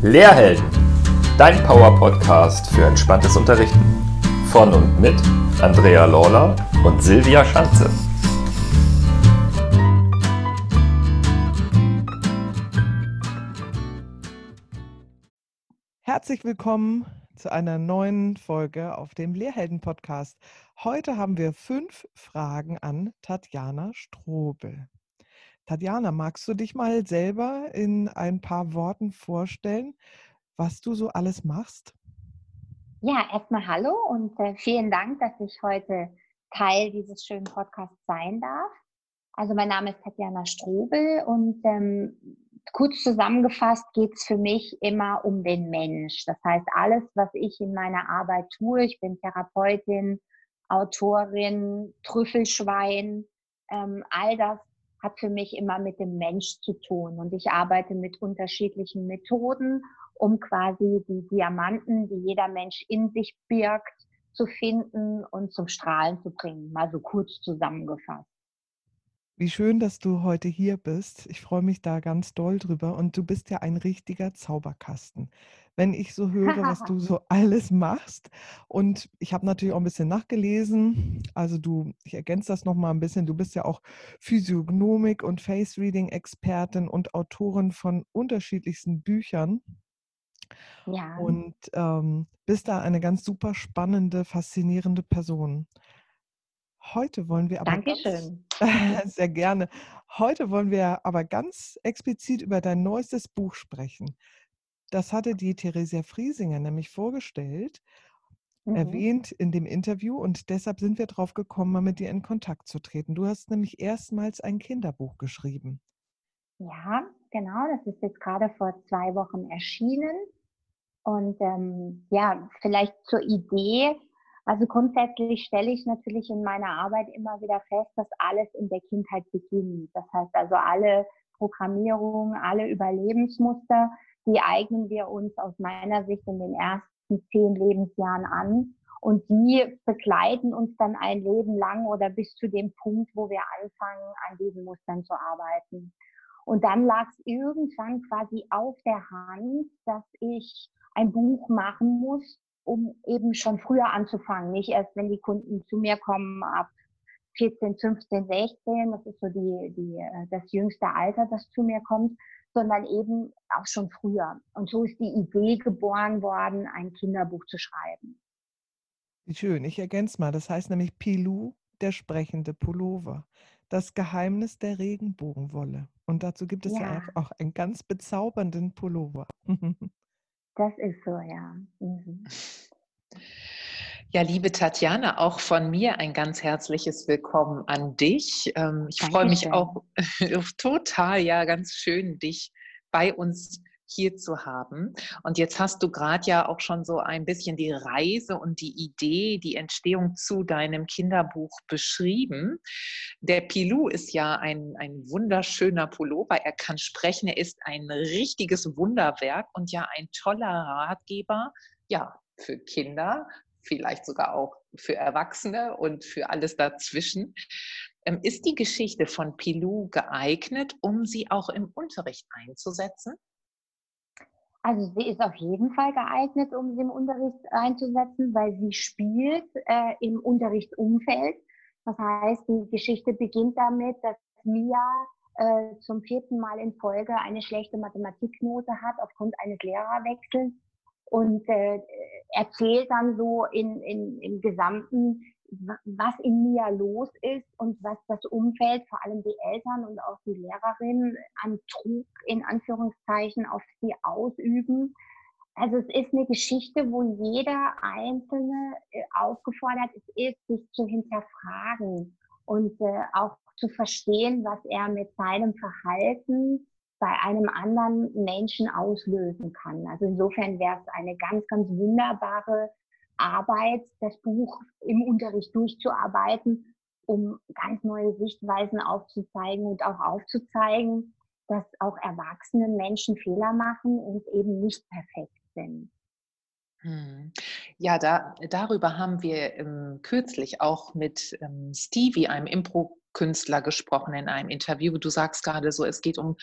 Lehrhelden, dein Power-Podcast für entspanntes Unterrichten. Von und mit Andrea Lawler und Silvia Schanze. Herzlich willkommen zu einer neuen Folge auf dem Lehrhelden-Podcast. Heute haben wir fünf Fragen an Tatjana Strobel. Tatjana, magst du dich mal selber in ein paar Worten vorstellen, was du so alles machst? Ja, erstmal hallo und äh, vielen Dank, dass ich heute Teil dieses schönen Podcasts sein darf. Also mein Name ist Tatjana Strobel und ähm, kurz zusammengefasst geht es für mich immer um den Mensch. Das heißt, alles, was ich in meiner Arbeit tue, ich bin Therapeutin, Autorin, Trüffelschwein, ähm, all das hat für mich immer mit dem Mensch zu tun. Und ich arbeite mit unterschiedlichen Methoden, um quasi die Diamanten, die jeder Mensch in sich birgt, zu finden und zum Strahlen zu bringen. Mal so kurz zusammengefasst. Wie schön, dass du heute hier bist. Ich freue mich da ganz doll drüber. Und du bist ja ein richtiger Zauberkasten. Wenn ich so höre, was du so alles machst. Und ich habe natürlich auch ein bisschen nachgelesen. Also du, ich ergänze das nochmal ein bisschen. Du bist ja auch Physiognomik und Face Reading Expertin und Autorin von unterschiedlichsten Büchern. Ja. Und ähm, bist da eine ganz super spannende, faszinierende Person. Heute wollen wir aber Dankeschön. Ganz, sehr gerne. Heute wollen wir aber ganz explizit über dein neuestes Buch sprechen. Das hatte die Theresia Friesinger nämlich vorgestellt, mhm. erwähnt in dem Interview und deshalb sind wir drauf gekommen, mal mit dir in Kontakt zu treten. Du hast nämlich erstmals ein Kinderbuch geschrieben. Ja, genau. Das ist jetzt gerade vor zwei Wochen erschienen. Und ähm, ja, vielleicht zur Idee. Also grundsätzlich stelle ich natürlich in meiner Arbeit immer wieder fest, dass alles in der Kindheit beginnt. Das heißt also alle Programmierungen, alle Überlebensmuster, die eignen wir uns aus meiner Sicht in den ersten zehn Lebensjahren an. Und die begleiten uns dann ein Leben lang oder bis zu dem Punkt, wo wir anfangen, an diesen Mustern zu arbeiten. Und dann lag es irgendwann quasi auf der Hand, dass ich ein Buch machen muss, um eben schon früher anzufangen. Nicht erst, wenn die Kunden zu mir kommen ab 14, 15, 16, das ist so die, die, äh, das jüngste Alter, das zu mir kommt, sondern eben auch schon früher. Und so ist die Idee geboren worden, ein Kinderbuch zu schreiben. Wie schön, ich ergänze mal, das heißt nämlich Pilou, der sprechende Pullover. Das Geheimnis der Regenbogenwolle. Und dazu gibt es ja, ja auch einen ganz bezaubernden Pullover. Das ist so, ja. Mhm. Ja, liebe Tatjana, auch von mir ein ganz herzliches Willkommen an dich. Ähm, ich freue mich auch total, ja, ganz schön, dich bei uns hier zu haben. Und jetzt hast du gerade ja auch schon so ein bisschen die Reise und die Idee, die Entstehung zu deinem Kinderbuch beschrieben. Der Pilou ist ja ein, ein wunderschöner Pullover. Er kann sprechen. Er ist ein richtiges Wunderwerk und ja ein toller Ratgeber. Ja, für Kinder, vielleicht sogar auch für Erwachsene und für alles dazwischen. Ähm, ist die Geschichte von Pilou geeignet, um sie auch im Unterricht einzusetzen? Also sie ist auf jeden Fall geeignet, um sie im Unterricht einzusetzen, weil sie spielt äh, im Unterrichtsumfeld. Das heißt, die Geschichte beginnt damit, dass Mia äh, zum vierten Mal in Folge eine schlechte Mathematiknote hat aufgrund eines Lehrerwechsels und äh, erzählt dann so in, in, im Gesamten, was in mir los ist und was das Umfeld, vor allem die Eltern und auch die Lehrerin an Trug in Anführungszeichen auf sie ausüben. Also es ist eine Geschichte, wo jeder Einzelne äh, aufgefordert ist, sich zu hinterfragen und äh, auch zu verstehen, was er mit seinem Verhalten bei einem anderen Menschen auslösen kann. Also insofern wäre es eine ganz, ganz wunderbare Arbeit, das Buch im Unterricht durchzuarbeiten, um ganz neue Sichtweisen aufzuzeigen und auch aufzuzeigen, dass auch erwachsene Menschen Fehler machen und eben nicht perfekt sind. Hm. Ja, da, darüber haben wir ähm, kürzlich auch mit ähm, Stevie, einem Impro Künstler gesprochen in einem Interview. Du sagst gerade so, es geht um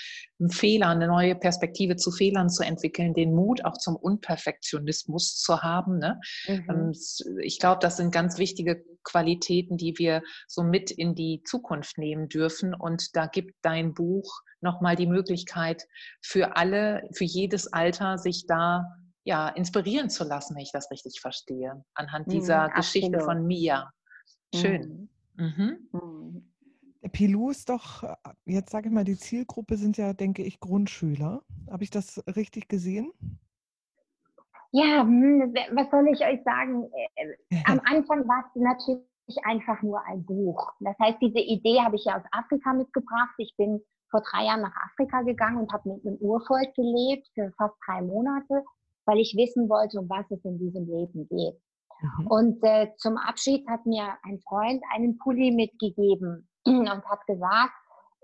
Fehler, eine neue Perspektive zu Fehlern zu entwickeln, den Mut auch zum Unperfektionismus zu haben. Ne? Mhm. Ähm, ich glaube, das sind ganz wichtige Qualitäten, die wir so mit in die Zukunft nehmen dürfen. Und da gibt dein Buch nochmal die Möglichkeit für alle, für jedes Alter, sich da ja, inspirieren zu lassen, wenn ich das richtig verstehe, anhand dieser mhm, Geschichte von Mia. Schön. Mhm. Mhm. Pilou ist doch, äh, jetzt sage ich mal, die Zielgruppe sind ja, denke ich, Grundschüler. Habe ich das richtig gesehen? Ja, hm, was soll ich euch sagen? Äh, am Anfang war es natürlich einfach nur ein Buch. Das heißt, diese Idee habe ich ja aus Afrika mitgebracht. Ich bin vor drei Jahren nach Afrika gegangen und habe mit einem Urvolk gelebt für fast drei Monate, weil ich wissen wollte, um was es in diesem Leben geht. Mhm. Und äh, zum Abschied hat mir ein Freund einen Pulli mitgegeben und hat gesagt,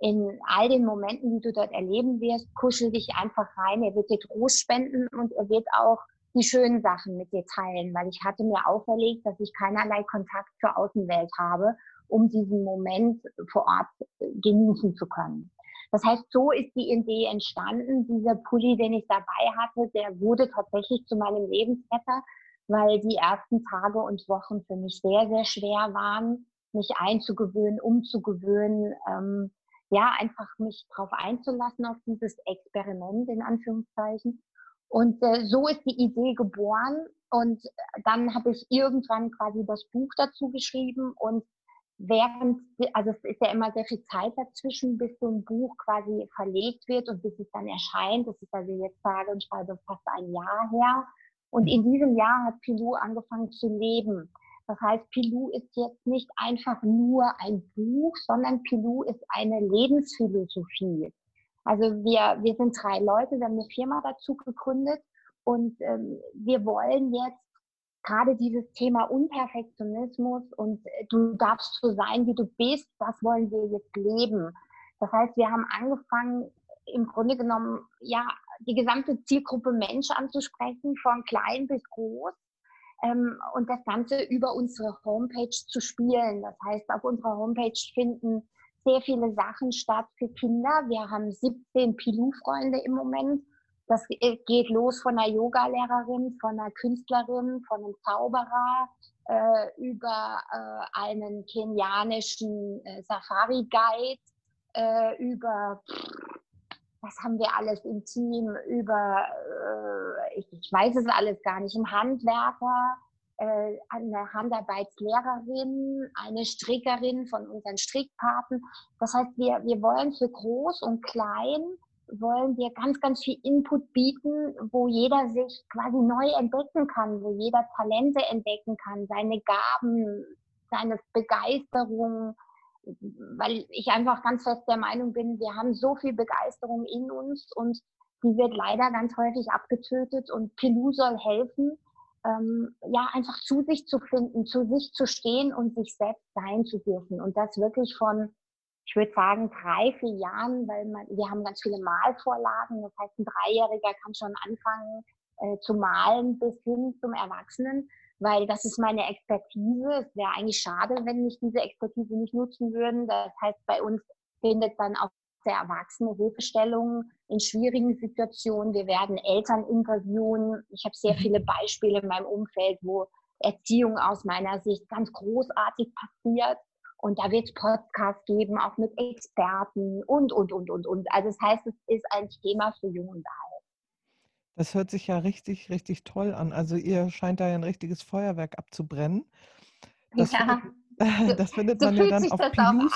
in all den Momenten, die du dort erleben wirst, kuschel dich einfach rein. Er wird dir Trost spenden und er wird auch die schönen Sachen mit dir teilen, weil ich hatte mir auferlegt, dass ich keinerlei Kontakt zur Außenwelt habe, um diesen Moment vor Ort äh, genießen zu können. Das heißt, so ist die Idee entstanden. Dieser Pulli, den ich dabei hatte, der wurde tatsächlich zu meinem Lebensretter weil die ersten Tage und Wochen für mich sehr, sehr schwer waren, mich einzugewöhnen, umzugewöhnen, ähm, ja, einfach mich darauf einzulassen, auf dieses Experiment in Anführungszeichen. Und äh, so ist die Idee geboren. Und dann habe ich irgendwann quasi das Buch dazu geschrieben und während, also es ist ja immer sehr viel Zeit dazwischen, bis so ein Buch quasi verlegt wird und bis es dann erscheint. Das ist also jetzt sage und schreibe fast ein Jahr her. Und in diesem Jahr hat Pilou angefangen zu leben. Das heißt, Pilou ist jetzt nicht einfach nur ein Buch, sondern Pilou ist eine Lebensphilosophie. Also wir, wir sind drei Leute, wir haben eine Firma dazu gegründet und ähm, wir wollen jetzt gerade dieses Thema Unperfektionismus und äh, du darfst so sein, wie du bist, das wollen wir jetzt leben. Das heißt, wir haben angefangen, im Grunde genommen, ja, die gesamte Zielgruppe Mensch anzusprechen, von klein bis groß. Ähm, und das Ganze über unsere Homepage zu spielen. Das heißt, auf unserer Homepage finden sehr viele Sachen statt für Kinder. Wir haben 17 Pilou-Freunde im Moment. Das geht los von einer Yoga-Lehrerin, von einer Künstlerin, von einem Zauberer, äh, über äh, einen kenianischen äh, Safari-Guide, äh, über was haben wir alles im Team über, äh, ich, ich, weiß es alles gar nicht, ein Handwerker, äh, eine Handarbeitslehrerin, eine Strickerin von unseren Strickpaten. Das heißt, wir, wir wollen für groß und klein, wollen wir ganz, ganz viel Input bieten, wo jeder sich quasi neu entdecken kann, wo jeder Talente entdecken kann, seine Gaben, seine Begeisterung, weil ich einfach ganz fest der Meinung bin, wir haben so viel Begeisterung in uns und die wird leider ganz häufig abgetötet und Pilou soll helfen, ähm, ja, einfach zu sich zu finden, zu sich zu stehen und sich selbst sein zu dürfen. Und das wirklich von, ich würde sagen, drei, vier Jahren, weil man, wir haben ganz viele Malvorlagen. Das heißt, ein Dreijähriger kann schon anfangen äh, zu malen bis hin zum Erwachsenen weil das ist meine Expertise. Es wäre eigentlich schade, wenn ich diese Expertise nicht nutzen würden. Das heißt, bei uns findet dann auch der Erwachsene Hilfestellung in schwierigen Situationen. Wir werden Eltern interviewen. Ich habe sehr mhm. viele Beispiele in meinem Umfeld, wo Erziehung aus meiner Sicht ganz großartig passiert. Und da wird es Podcasts geben, auch mit Experten und, und, und, und, und. Also das heißt, es ist ein Thema für Jung und Alt. Das hört sich ja richtig, richtig toll an. Also ihr scheint da ja ein richtiges Feuerwerk abzubrennen. Das ja. findet, das findet so man ja dann auf Pilus.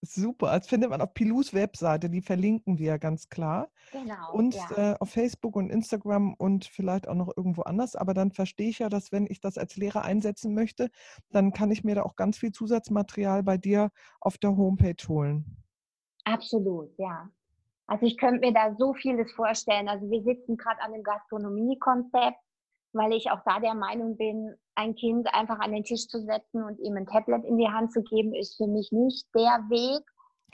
Super, das findet man auf Pilus Webseite, die verlinken wir ganz klar. Genau. Und ja. äh, auf Facebook und Instagram und vielleicht auch noch irgendwo anders. Aber dann verstehe ich ja, dass wenn ich das als Lehrer einsetzen möchte, dann kann ich mir da auch ganz viel Zusatzmaterial bei dir auf der Homepage holen. Absolut, ja. Also ich könnte mir da so vieles vorstellen. Also wir sitzen gerade an einem Gastronomiekonzept, weil ich auch da der Meinung bin, ein Kind einfach an den Tisch zu setzen und ihm ein Tablet in die Hand zu geben, ist für mich nicht der Weg,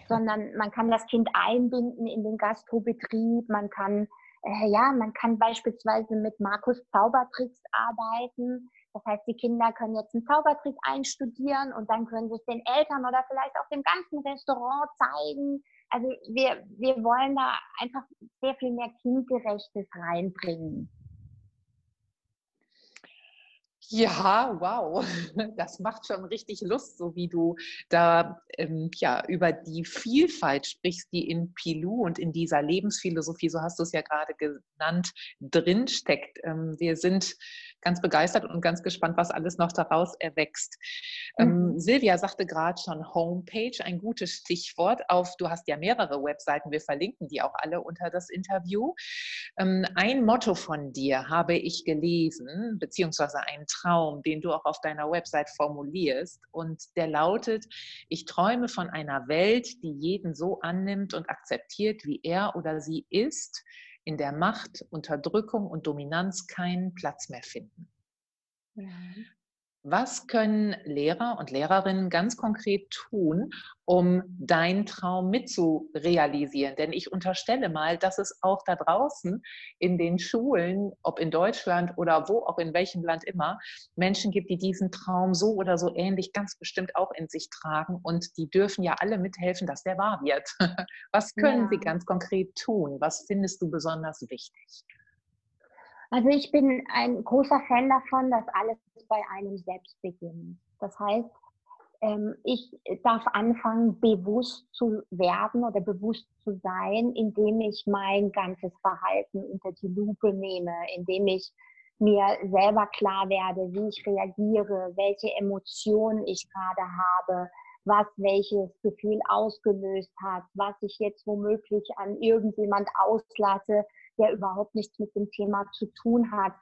sondern man kann das Kind einbinden in den Gastrobetrieb. Man kann, äh, ja, man kann beispielsweise mit Markus Zaubertricks arbeiten. Das heißt, die Kinder können jetzt einen Zaubertrick einstudieren und dann können sie es den Eltern oder vielleicht auch dem ganzen Restaurant zeigen. Also wir, wir wollen da einfach sehr viel mehr Kindgerechtes reinbringen. Ja, wow, das macht schon richtig Lust, so wie du da ähm, ja über die Vielfalt sprichst, die in Pilou und in dieser Lebensphilosophie, so hast du es ja gerade genannt, drinsteckt. Ähm, wir sind ganz begeistert und ganz gespannt, was alles noch daraus erwächst. Ähm, mhm. Silvia sagte gerade schon Homepage, ein gutes Stichwort. Auf, du hast ja mehrere Webseiten, wir verlinken die auch alle unter das Interview. Ähm, ein Motto von dir habe ich gelesen, beziehungsweise ein Traum, den du auch auf deiner Website formulierst. Und der lautet, ich träume von einer Welt, die jeden so annimmt und akzeptiert, wie er oder sie ist in der Macht, Unterdrückung und Dominanz keinen Platz mehr finden. Ja. Was können Lehrer und Lehrerinnen ganz konkret tun, um deinen Traum mitzurealisieren? Denn ich unterstelle mal, dass es auch da draußen in den Schulen, ob in Deutschland oder wo auch in welchem Land immer, Menschen gibt, die diesen Traum so oder so ähnlich ganz bestimmt auch in sich tragen und die dürfen ja alle mithelfen, dass der wahr wird. Was können ja. sie ganz konkret tun? Was findest du besonders wichtig? Also ich bin ein großer Fan davon, dass alles bei einem selbst beginnt. Das heißt, ähm, ich darf anfangen, bewusst zu werden oder bewusst zu sein, indem ich mein ganzes Verhalten unter die Lupe nehme, indem ich mir selber klar werde, wie ich reagiere, welche Emotionen ich gerade habe, was welches Gefühl ausgelöst hat, was ich jetzt womöglich an irgendjemand auslasse, der überhaupt nichts mit dem Thema zu tun hat.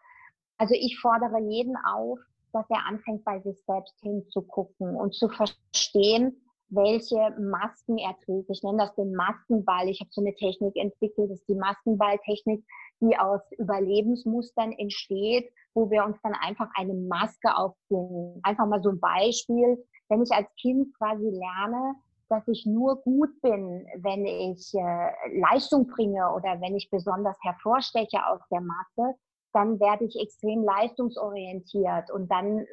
Also ich fordere jeden auf, dass er anfängt, bei sich selbst hinzugucken und zu verstehen, welche Masken er trägt. Ich nenne das den Maskenball. Ich habe so eine Technik entwickelt, das ist die Maskenballtechnik, die aus Überlebensmustern entsteht, wo wir uns dann einfach eine Maske aufziehen. Einfach mal so ein Beispiel. Wenn ich als Kind quasi lerne, dass ich nur gut bin, wenn ich äh, Leistung bringe oder wenn ich besonders hervorsteche aus der Masse, dann werde ich extrem leistungsorientiert und dann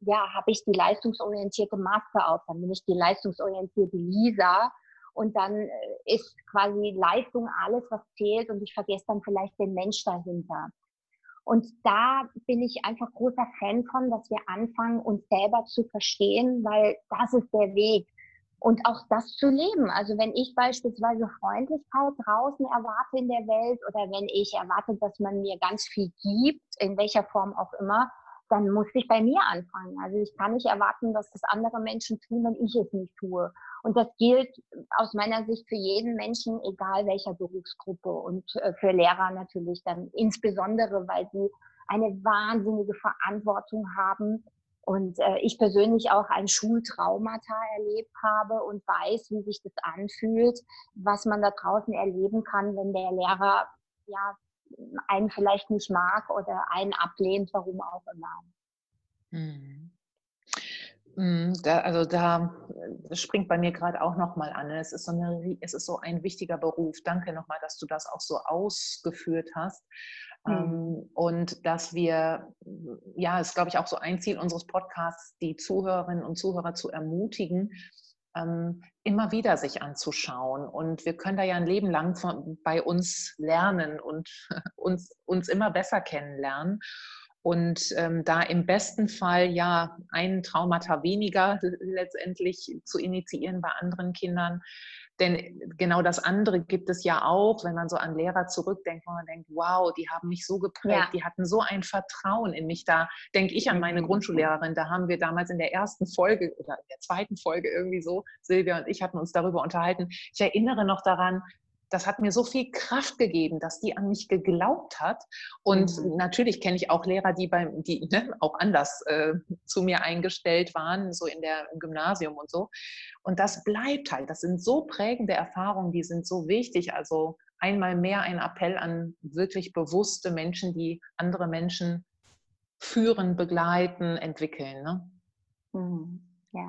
ja, habe ich die leistungsorientierte Maske auf, dann bin ich die leistungsorientierte Lisa und dann äh, ist quasi Leistung alles, was zählt und ich vergesse dann vielleicht den Mensch dahinter. Und da bin ich einfach großer Fan von, dass wir anfangen, uns selber zu verstehen, weil das ist der Weg und auch das zu leben. Also wenn ich beispielsweise Freundlichkeit draußen erwarte in der Welt oder wenn ich erwarte, dass man mir ganz viel gibt, in welcher Form auch immer, dann muss ich bei mir anfangen. Also ich kann nicht erwarten, dass das andere Menschen tun, wenn ich es nicht tue. Und das gilt aus meiner Sicht für jeden Menschen, egal welcher Berufsgruppe und äh, für Lehrer natürlich dann insbesondere, weil sie eine wahnsinnige Verantwortung haben, und äh, ich persönlich auch ein Schultraumata erlebt habe und weiß, wie sich das anfühlt, was man da draußen erleben kann, wenn der Lehrer ja einen vielleicht nicht mag oder einen ablehnt, warum auch immer. Hm. hm da, also da springt bei mir gerade auch nochmal an. Es ist, so eine, es ist so ein wichtiger Beruf. Danke nochmal, dass du das auch so ausgeführt hast. Mhm. Und dass wir, ja, ist glaube ich auch so ein Ziel unseres Podcasts, die Zuhörerinnen und Zuhörer zu ermutigen, immer wieder sich anzuschauen. Und wir können da ja ein Leben lang von, bei uns lernen und uns, uns immer besser kennenlernen. Und ähm, da im besten Fall ja einen Traumata weniger letztendlich zu initiieren bei anderen Kindern, denn genau das andere gibt es ja auch, wenn man so an Lehrer zurückdenkt, wo man denkt, wow, die haben mich so geprägt, ja. die hatten so ein Vertrauen in mich. Da denke ich an meine mhm. Grundschullehrerin, da haben wir damals in der ersten Folge oder in der zweiten Folge irgendwie so, Silvia und ich hatten uns darüber unterhalten. Ich erinnere noch daran, das hat mir so viel Kraft gegeben, dass die an mich geglaubt hat. Und mhm. natürlich kenne ich auch Lehrer, die beim, die ne, auch anders äh, zu mir eingestellt waren, so in der im Gymnasium und so. Und das bleibt halt. Das sind so prägende Erfahrungen, die sind so wichtig. Also einmal mehr ein Appell an wirklich bewusste Menschen, die andere Menschen führen, begleiten, entwickeln. Ne? Mhm. Ja.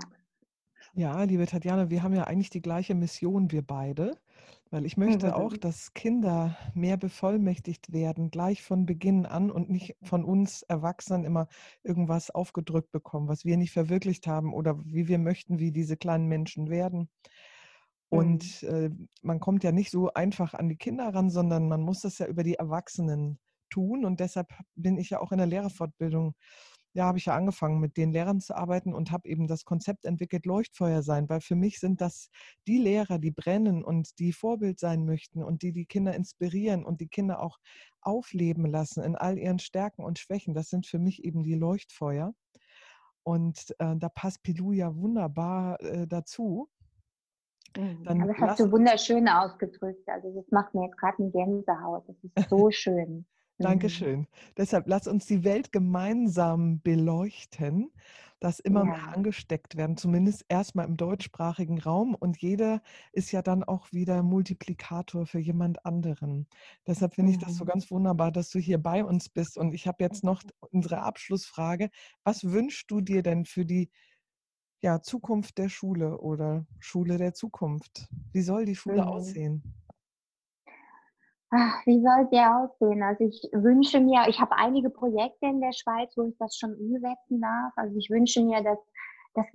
Ja, liebe Tatjana, wir haben ja eigentlich die gleiche Mission, wir beide Weil ich möchte mhm. auch, dass Kinder mehr bevollmächtigt werden, gleich von Beginn an und nicht von uns Erwachsenen immer irgendwas aufgedrückt bekommen, was wir nicht verwirklicht haben oder wie wir möchten, wie diese kleinen Menschen werden. Und mhm. äh, man kommt ja nicht so einfach an die Kinder ran, sondern man muss das ja über die Erwachsenen tun. Und deshalb bin ich ja auch in der Lehrerfortbildung ja, habe ich ja angefangen, mit den Lehrern zu arbeiten und habe eben das Konzept entwickelt, Leuchtfeuer sein, weil für mich sind das die Lehrer, die brennen und die Vorbild sein möchten und die die Kinder inspirieren und die Kinder auch aufleben lassen in all ihren Stärken und Schwächen. Das sind für mich eben die Leuchtfeuer. Und äh, da passt Pilou ja wunderbar äh, dazu. Mhm. Dann Aber das hast du wunderschön ausgedrückt. Also das macht mir jetzt gerade eine Gänsehaut. Das ist so schön. Mhm. Dankeschön. Deshalb lass uns die Welt gemeinsam beleuchten, dass immer ja. mehr angesteckt werden, zumindest erstmal im deutschsprachigen Raum. Und jeder ist ja dann auch wieder Multiplikator für jemand anderen. Deshalb finde ich das so mhm. ganz wunderbar, dass du hier bei uns bist. Und ich habe jetzt noch unsere Abschlussfrage. Was wünschst du dir denn für die ja, Zukunft der Schule oder Schule der Zukunft? Wie soll die Schule mhm. aussehen? Ach, wie soll der aussehen? Also ich wünsche mir, ich habe einige Projekte in der Schweiz, wo ich das schon umsetzen darf. Also ich wünsche mir, dass, dass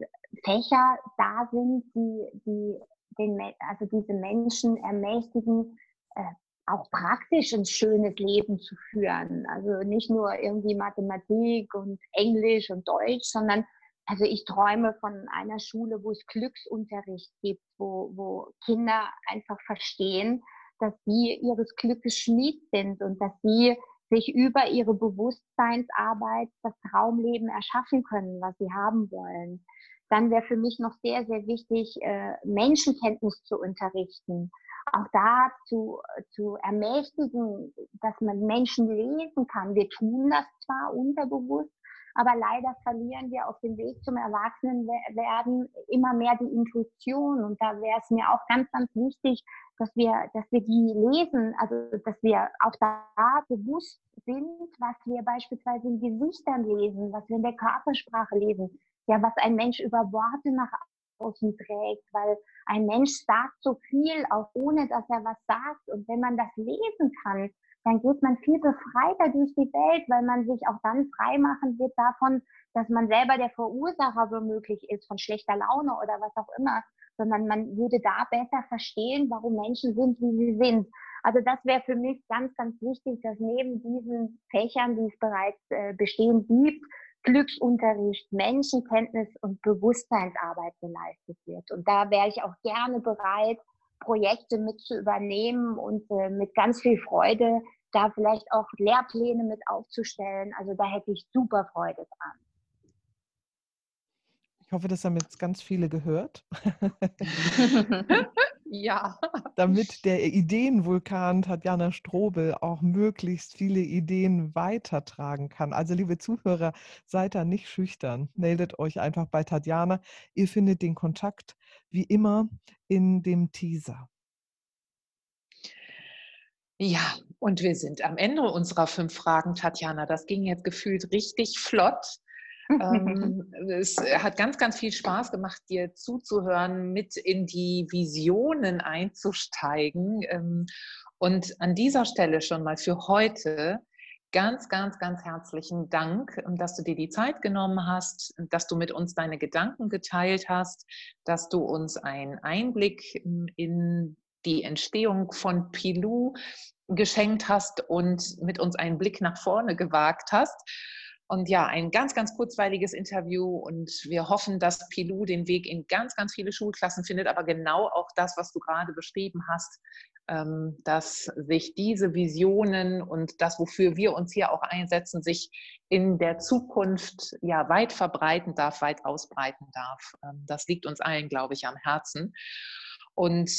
Fächer da sind, die, die den, also diese Menschen ermächtigen, äh, auch praktisch ein schönes Leben zu führen. Also nicht nur irgendwie Mathematik und Englisch und Deutsch, sondern also ich träume von einer Schule, wo es Glücksunterricht gibt, wo, wo Kinder einfach verstehen, dass sie ihres Glückes Schmied sind und dass sie sich über ihre Bewusstseinsarbeit das Traumleben erschaffen können, was sie haben wollen. Dann wäre für mich noch sehr, sehr wichtig, äh, Menschenkenntnis zu unterrichten. Auch da zu, zu ermächtigen, dass man Menschen lesen kann. Wir tun das zwar unterbewusst, aber leider verlieren wir auf dem Weg zum Erwachsenenwerden immer mehr die Intuition. Und da wäre es mir auch ganz, ganz wichtig, dass wir, dass wir die lesen, also dass wir auch da bewusst sind, was wir beispielsweise in Gesichtern lesen, was wir in der Körpersprache lesen, ja, was ein Mensch über Worte nach außen trägt, weil ein Mensch sagt so viel, auch ohne dass er was sagt. Und wenn man das lesen kann, dann geht man viel befreiter durch die Welt, weil man sich auch dann frei machen wird davon, dass man selber der Verursacher womöglich ist von schlechter Laune oder was auch immer, sondern man würde da besser verstehen, warum Menschen sind, wie sie sind. Also das wäre für mich ganz, ganz wichtig, dass neben diesen Fächern, die es bereits äh, bestehen gibt, Glücksunterricht, Menschenkenntnis und Bewusstseinsarbeit geleistet wird. Und da wäre ich auch gerne bereit, Projekte mit zu übernehmen und äh, mit ganz viel Freude da vielleicht auch Lehrpläne mit aufzustellen. Also da hätte ich super Freude dran. Ich hoffe, das haben jetzt ganz viele gehört. ja. Damit der Ideenvulkan Tatjana Strobel auch möglichst viele Ideen weitertragen kann. Also liebe Zuhörer, seid da nicht schüchtern. Meldet euch einfach bei Tatjana. Ihr findet den Kontakt wie immer in dem Teaser. Ja, und wir sind am Ende unserer fünf Fragen, Tatjana. Das ging jetzt gefühlt richtig flott. Ähm, es hat ganz, ganz viel Spaß gemacht, dir zuzuhören, mit in die Visionen einzusteigen. Ähm, und an dieser Stelle schon mal für heute ganz, ganz, ganz herzlichen Dank, ähm, dass du dir die Zeit genommen hast, dass du mit uns deine Gedanken geteilt hast, dass du uns einen Einblick in die Entstehung von Pilou geschenkt hast und mit uns einen Blick nach vorne gewagt hast. Und ja, ein ganz, ganz kurzweiliges Interview und wir hoffen, dass Pilou den Weg in ganz, ganz viele Schulklassen findet, aber genau auch das, was du gerade beschrieben hast, ähm, dass sich diese Visionen und das, wofür wir uns hier auch einsetzen, sich in der Zukunft ja weit verbreiten darf, weit ausbreiten darf. Ähm, das liegt uns allen, glaube ich, am Herzen. Und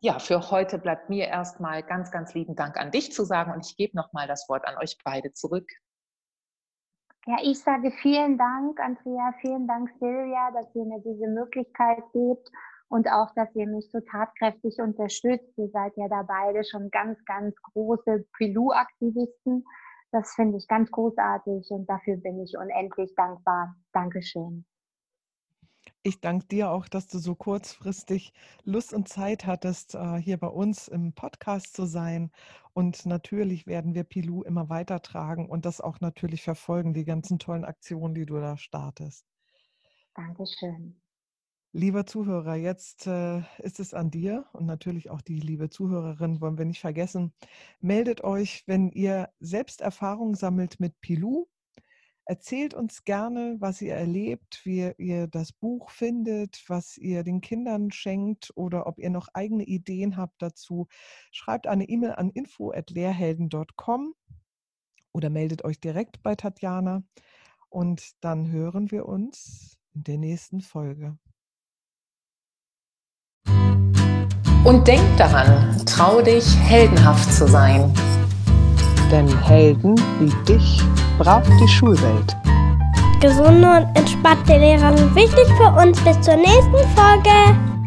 ja, für heute bleibt mir erstmal ganz, ganz lieben Dank an dich zu sagen und ich gebe nochmal das Wort an euch beide zurück. Ja, ich sage vielen Dank, Andrea, vielen Dank, Silvia, dass ihr mir diese Möglichkeit gebt und auch, dass ihr mich so tatkräftig unterstützt. Ihr seid ja da beide schon ganz, ganz große Pilou-Aktivisten. Das finde ich ganz großartig und dafür bin ich unendlich dankbar. Dankeschön. Ich danke dir auch, dass du so kurzfristig Lust und Zeit hattest, äh, hier bei uns im Podcast zu sein. Und natürlich werden wir Pilou immer weitertragen und das auch natürlich verfolgen, die ganzen tollen Aktionen, die du da startest. Dankeschön. Lieber Zuhörer, jetzt äh, ist es an dir und natürlich auch die liebe Zuhörerin, wollen wir nicht vergessen. Meldet euch, wenn ihr selbst Erfahrung sammelt mit Pilou Erzählt uns gerne, was ihr erlebt, wie ihr das Buch findet, was ihr den Kindern schenkt oder ob ihr noch eigene Ideen habt dazu. Schreibt eine E-Mail an info@lehrhelden.com oder meldet euch direkt bei Tatjana und dann hören wir uns in der nächsten Folge. Und denk daran, trau dich, heldenhaft zu sein. Denn Helden wie dich braucht die Schulwelt. Gesunde und entspannte Lehrer sind wichtig für uns. Bis zur nächsten Folge.